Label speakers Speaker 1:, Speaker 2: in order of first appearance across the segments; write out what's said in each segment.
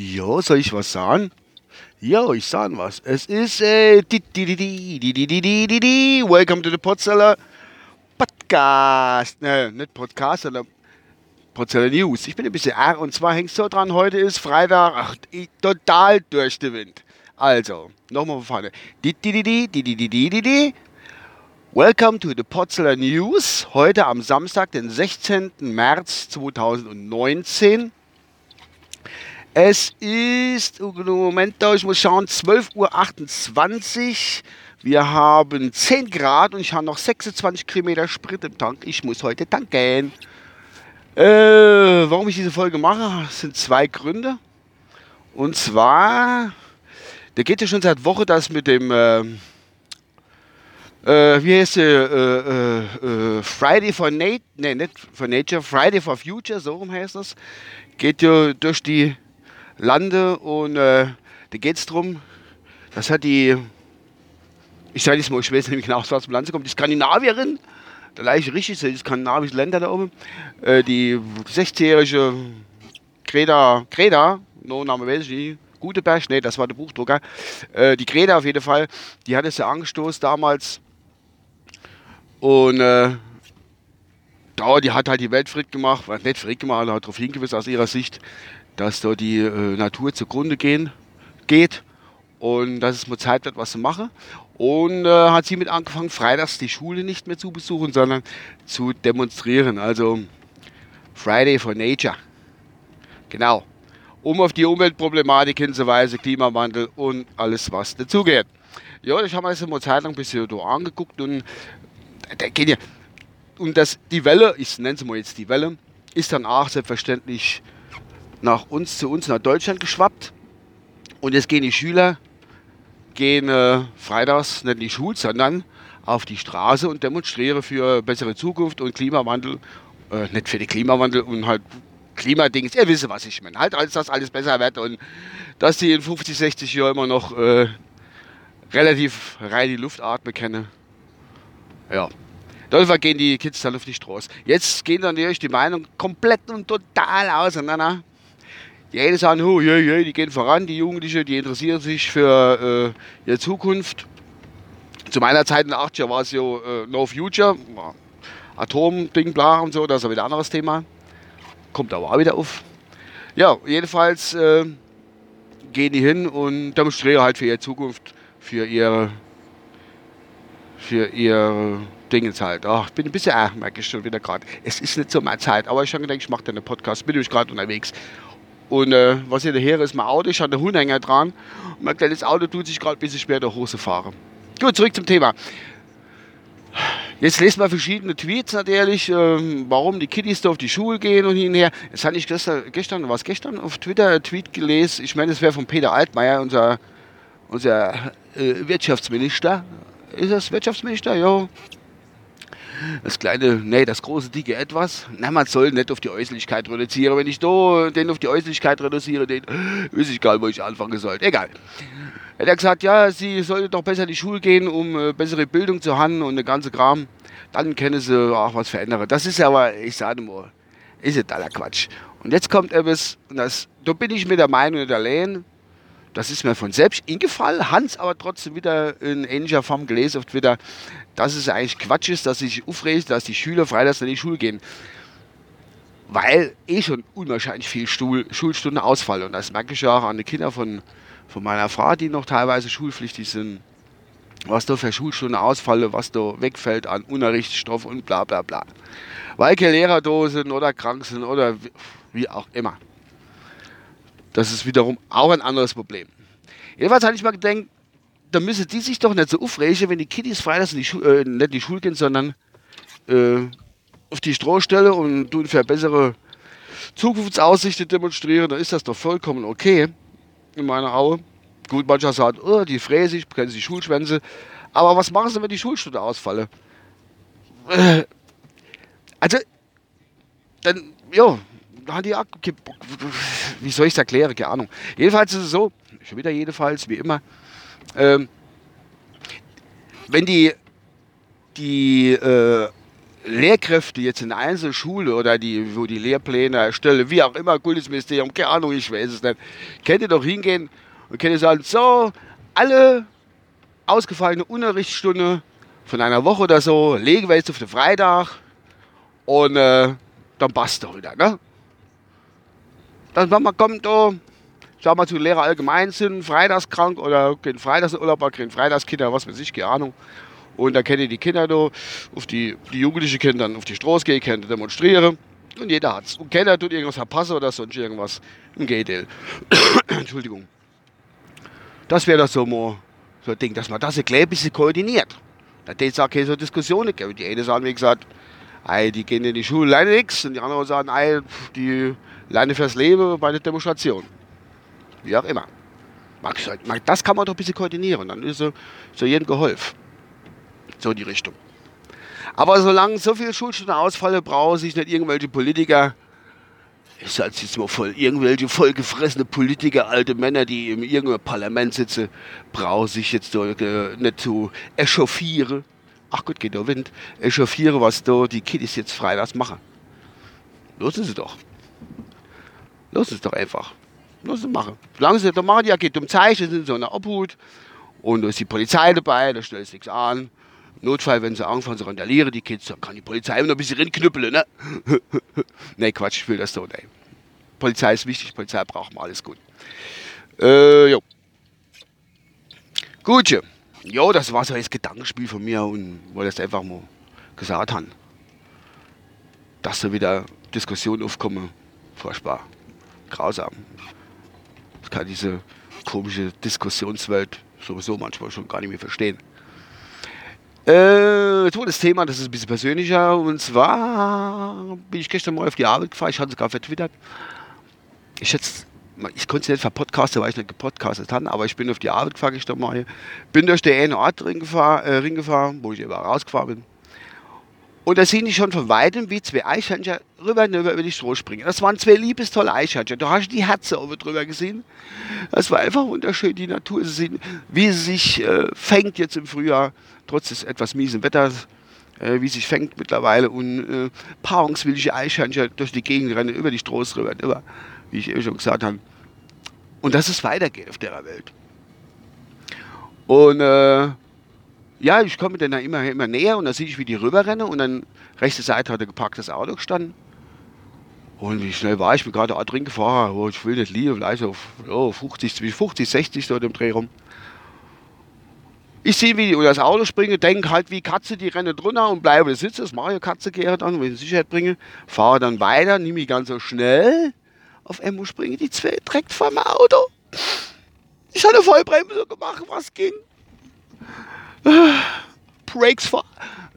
Speaker 1: Ja, soll ich was sagen? Ja, ich sage was. Es ist äh, di, di, di. Welcome to the Potzeller Podcast. Ne, nicht Podcast, sondern Potzeller News. Ich bin ein bisschen R und zwar hängt so dran, heute ist Freitag, ach, total durch den Wind. Also, nochmal von vorne. Di, di, di, di, di, di, di, di, di. Welcome to the Potzeller News. Heute am Samstag, den 16. März 2019. Es ist, oh, Moment, da, ich muss schauen, 12.28 Uhr. Wir haben 10 Grad und ich habe noch 26 Kilometer Sprit im Tank. Ich muss heute tanken. Äh, warum ich diese Folge mache, sind zwei Gründe. Und zwar, da geht ja schon seit Woche das mit dem, äh, äh, wie heißt der, äh, äh, äh, Friday for Nature, nee, nicht for Nature, Friday for Future, so rum heißt das. Geht ja durch die lande und äh, da geht es darum, das hat die, ich sage jetzt mal, ich weiß nicht genau, aus welchem Land kommt, die Skandinavierin, da leicht richtig, die skandinavischen Länder da oben, äh, die 16-jährige Greta, Greta, no Name weiß ich nicht, Guteberg, nee, das war der Buchdrucker, äh, die Greta auf jeden Fall, die hat es ja angestoßen damals. Und äh, die hat halt die Welt fritt gemacht, nicht fritt gemacht, hat darauf hingewiesen aus ihrer Sicht, dass da die äh, Natur zugrunde gehen, geht und dass es mal Zeit wird, was zu machen. Und äh, hat sie mit angefangen, freitags die Schule nicht mehr zu besuchen, sondern zu demonstrieren. Also Friday for Nature. Genau. Um auf die Umweltproblematik hinzuweisen, Klimawandel und alles, was dazugehört. Ja, ich habe mir das mal Zeit lang ein bisschen angeguckt und da geht ja. Und das, die Welle, ich nenne es mal jetzt die Welle, ist dann auch selbstverständlich nach uns, zu uns nach Deutschland geschwappt. Und jetzt gehen die Schüler, gehen äh, freitags nicht in die Schule, sondern auf die Straße und demonstrieren für bessere Zukunft und Klimawandel. Äh, nicht für den Klimawandel und halt Klimadings. Ihr wisst, was ich meine. Halt, als das alles besser wird und dass die in 50, 60 Jahren immer noch äh, relativ rein die Luft atmen können. Ja. Dafür gehen die Kids dann auf die Straße. Jetzt gehen dann natürlich die Meinung komplett und total auseinander. Die einen sagen, oh, je, je, die gehen voran, die Jugendlichen, die interessieren sich für äh, ihre Zukunft. Zu meiner Zeit in den 80er war es ja äh, No Future, Atom-Ding, bla und so, das ist wieder ein anderes Thema. Kommt aber auch wieder auf. Ja, jedenfalls äh, gehen die hin und demonstrieren halt für ihre Zukunft, für ihre, für ihre Dingens halt. Ach, ich bin ein bisschen, ach, merke ich schon wieder gerade. Es ist nicht so meine Zeit, aber ich habe gedacht, ich mache da einen Podcast, bin ich gerade unterwegs. Und äh, was ihr daher ist, mein Auto, ich habe einen Hundhänger dran. Und mein kleines Auto tut sich gerade ein bisschen schwer der Hose fahren. Gut, zurück zum Thema. Jetzt lesen wir verschiedene Tweets natürlich, äh, warum die Kiddies da auf die Schule gehen und hin und her. Jetzt hatte ich gestern, gestern was gestern auf Twitter einen Tweet gelesen. Ich meine, das wäre von Peter Altmaier, unser, unser äh, Wirtschaftsminister. Ist das Wirtschaftsminister? Ja das kleine, nee, das große, dicke Etwas. Na, man soll nicht auf die Äußerlichkeit reduzieren. Wenn ich da den auf die Äußerlichkeit reduziere, den weiß ich gar nicht, wo ich anfangen soll. Egal. Er hat gesagt, ja, sie sollte doch besser in die Schule gehen, um äh, bessere Bildung zu haben und der ganze Kram. Dann können sie auch was verändern. Das ist aber, ich sage mal, ist ja totaler Quatsch. Und jetzt kommt etwas, und das, da bin ich mit der Meinung der Lehnen, das ist mir von selbst ingefallen, Hans aber trotzdem wieder in ähnlicher Form gelesen auf Twitter, dass es eigentlich Quatsch ist, dass sich aufregt, dass die Schüler freitags in die Schule gehen. Weil eh schon unwahrscheinlich viel Stuhl, Schulstunden ausfallen. Und das merke ich ja auch an den Kindern von, von meiner Frau, die noch teilweise schulpflichtig sind. Was da für Schulstunden ausfallen, was da wegfällt an Unterrichtsstoff und bla bla bla. Weil keine Lehrer da sind oder krank sind oder wie auch immer. Das ist wiederum auch ein anderes Problem. Jedenfalls hatte ich mal gedacht, da müssen die sich doch nicht so aufregen, wenn die Kiddies freitags in die äh, nicht in die Schule gehen, sondern äh, auf die Strohstelle und tun für bessere Zukunftsaussichten demonstrieren, dann ist das doch vollkommen okay in meiner Aue. Gut, mancher sagt, oh, die fräse ich, kennen sie Schulschwänze. Aber was machen sie, wenn die Schulstunde ausfalle? Äh, also, dann, ja, hat die wie soll ich es erklären, keine Ahnung. Jedenfalls ist es so, schon wieder jedenfalls, wie immer, ähm, wenn die, die äh, Lehrkräfte jetzt in der Einzelschule oder die, wo die Lehrpläne erstellen, wie auch immer, Kultusministerium, keine Ahnung, ich weiß es nicht, könnt ihr doch hingehen und könnt ihr sagen, so, alle ausgefallene Unterrichtsstunde von einer Woche oder so legen wir jetzt auf den Freitag und äh, dann passt doch wieder, ne? Dann, wenn man kommt, oh, sag mal zu Lehrer allgemein sind, freitagskrank oder kein Freitagsurlaub, kein Freitagskinder, was weiß ich, keine Ahnung. Und dann können die Kinder da auf die, die Jugendlichen können dann auf die Straße gehen, können demonstrieren. Und jeder hat's. Und keiner tut irgendwas verpassen oder sonst irgendwas im Gaydale. Entschuldigung. Das wäre das so mal so ein Ding, dass man das ein klein bisschen koordiniert. Da geht es auch keine so Diskussionen geben. Die einen sagen, wie gesagt, ey, die gehen in die Schule, lernen nichts. Und die anderen sagen, ey, die lernen fürs Leben bei der Demonstration. Wie auch immer. Das kann man doch ein bisschen koordinieren. Dann ist so, so jedem geholfen. So in die Richtung. Aber solange so viele Schulstunden ausfallen, brauchen sich nicht irgendwelche Politiker, ich sage jetzt mal voll, irgendwelche vollgefressene Politiker, alte Männer, die im irgendeinem Parlament sitzen, brauchen sich jetzt äh, nicht zu echauffieren. Ach Gott, geht der Wind. Echauffieren, was da die Kiddies jetzt freitags machen. Los ist es doch. Ist es doch einfach. Ist es machen. Solange sie das machen, ja, geht um Zeichen, sind so eine Obhut. Und da ist die Polizei dabei, da stellt nichts an. Notfall, wenn sie anfangen zu randalieren, die Kids, dann kann die Polizei immer noch ein bisschen rinknüppeln, ne? ne, Quatsch, ich will das so, ne. Polizei ist wichtig, Polizei braucht man alles gut. Äh, jo. Gut, jo, das war so ein Gedankenspiel von mir und wollte das einfach mal gesagt haben. Dass da wieder Diskussionen aufkommen, furchtbar, grausam. Ich kann diese komische Diskussionswelt sowieso manchmal schon gar nicht mehr verstehen. Äh, Thema, das ist ein bisschen persönlicher. Und zwar bin ich gestern mal auf die Arbeit gefahren. Ich hatte es gerade vertwittert. Ich jetzt, ich konnte es nicht verpodcasten, weil ich nicht gepodcastet habe, aber ich bin auf die Arbeit gefahren gestern mal. Bin durch den einen Ort gefahren, äh, gefahren, wo ich eben rausgefahren bin. Und da sehe ich schon von weitem, wie zwei Eichhörnchen rüber und über die Stroh springen. Das waren zwei liebestolle Eichhörnchen. Du hast die Herzen oben drüber gesehen. Das war einfach wunderschön, die Natur zu sehen, wie sie sich äh, fängt jetzt im Frühjahr trotz des etwas miesen Wetters, äh, wie sich fängt mittlerweile und äh, paarungswillige Eichhörnchen durch die Gegend rennen, über die Stroß rüber, über, wie ich eben schon gesagt habe. Und dass es weitergeht auf der Welt. Und äh, ja, ich komme dann immer, immer näher und dann sehe ich, wie die rüberrennen und dann rechte Seite hat ein geparktes Auto gestanden. Und wie schnell war ich? Ich bin gerade drin gefahren. Oh, ich will nicht liegen, vielleicht auf oh, 50, 50, 60 so im Dreh rum. Ich sehe, wie die unter das Auto springen, denke halt wie Katze, die rennen drunter und bleibe sitzen. Das mache ich Katze gehe dann, wenn ich Sicherheit bringe. Fahre dann weiter, nehme ich ganz so schnell. Auf einmal springen die zwei direkt vom Auto. Ich hatte Vollbremse gemacht, was ging. Brakes for,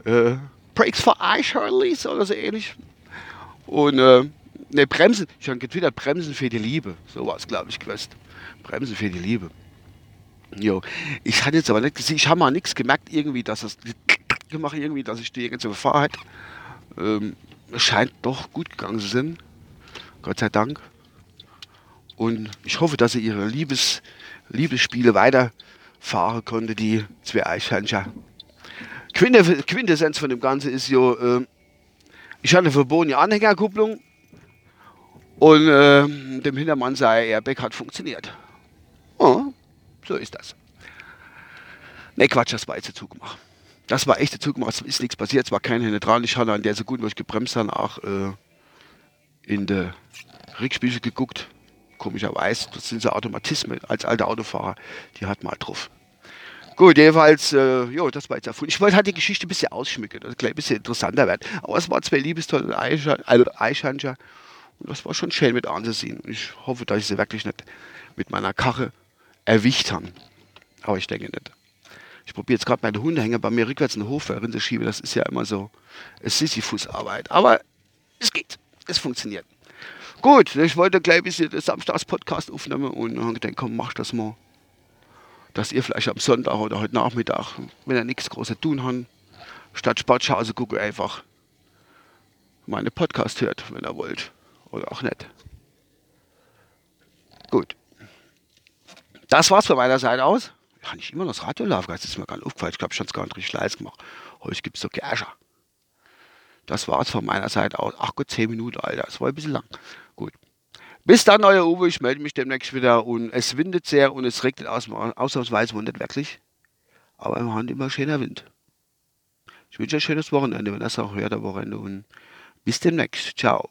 Speaker 1: äh, Brakes for Eichhörnlis oder so ähnlich. Und, äh, ne, Bremsen, ich habe getwittert, Bremsen für die Liebe. So war es, glaube ich, gewesen. Bremsen für die Liebe. Jo, ich hatte jetzt aber nicht gesehen, ich habe mal nichts gemerkt, irgendwie, dass das gemacht, irgendwie, dass ich die ganze Fahrrad ähm, scheint doch gut gegangen zu sein. Gott sei Dank. Und ich hoffe, dass sie ihre Liebes, Liebesspiele weiterfahren konnte, die zwei Eichhörnchen. Quintessenz von dem Ganzen ist ja, äh, ich hatte verbotene Anhängerkupplung und äh, dem Hintermann sei Airbag hat funktioniert. Oh, so ist das. Ne, Quatsch, das war jetzt der Zugmacher. Das war echt der Zugmacher. Es ist nichts passiert. Es war keine Hände dran. Ich hatte an der Sekunde, wo ich gebremst habe, auch äh, in der Rückspiegel geguckt. Komischerweise. Das sind so Automatismen als alter Autofahrer. Die hat mal drauf. Gut, jedenfalls, äh, jo, das war jetzt erfunden. Ich wollte halt die Geschichte ein bisschen ausschmücken, dass es ein bisschen interessanter wird. Aber es waren zwei liebestolle Eichhörnchen. Und das war schon schön mit anzusehen. Ich hoffe, dass ich sie wirklich nicht mit meiner Karre erwischt haben. Aber ich denke nicht. Ich probiere jetzt gerade meine Hundehänger bei mir rückwärts in den Hof zu schieben. Das ist ja immer so Sisyphus-Arbeit. Aber es geht. Es funktioniert. Gut, ich wollte gleich ein bisschen das Samstags-Podcast aufnehmen und dann gedacht, komm, mach das mal. Dass ihr vielleicht am Sonntag oder heute Nachmittag, wenn ihr nichts Großes tun habt, statt Sportschause gucke einfach meine Podcast hört, wenn ihr wollt. Oder auch nicht. Gut. Das war's von meiner Seite aus. Ja, nicht immer noch das Radio laufen, das ist mir gar nicht aufgefallen. Ich glaube, ich habe es gar nicht richtig leise gemacht. Heute gibt es so Gerscher. Das war's von meiner Seite aus. Ach Gott, 10 Minuten, Alter. Das war ein bisschen lang. Bis dann, euer Uwe. Ich melde mich demnächst wieder. Und es windet sehr und es regnet aus, ausnahmsweise nicht wirklich. Aber im Hand immer schöner Wind. Ich wünsche euch ein schönes Wochenende, wenn das auch hört, am Wochenende. Und bis demnächst. Ciao.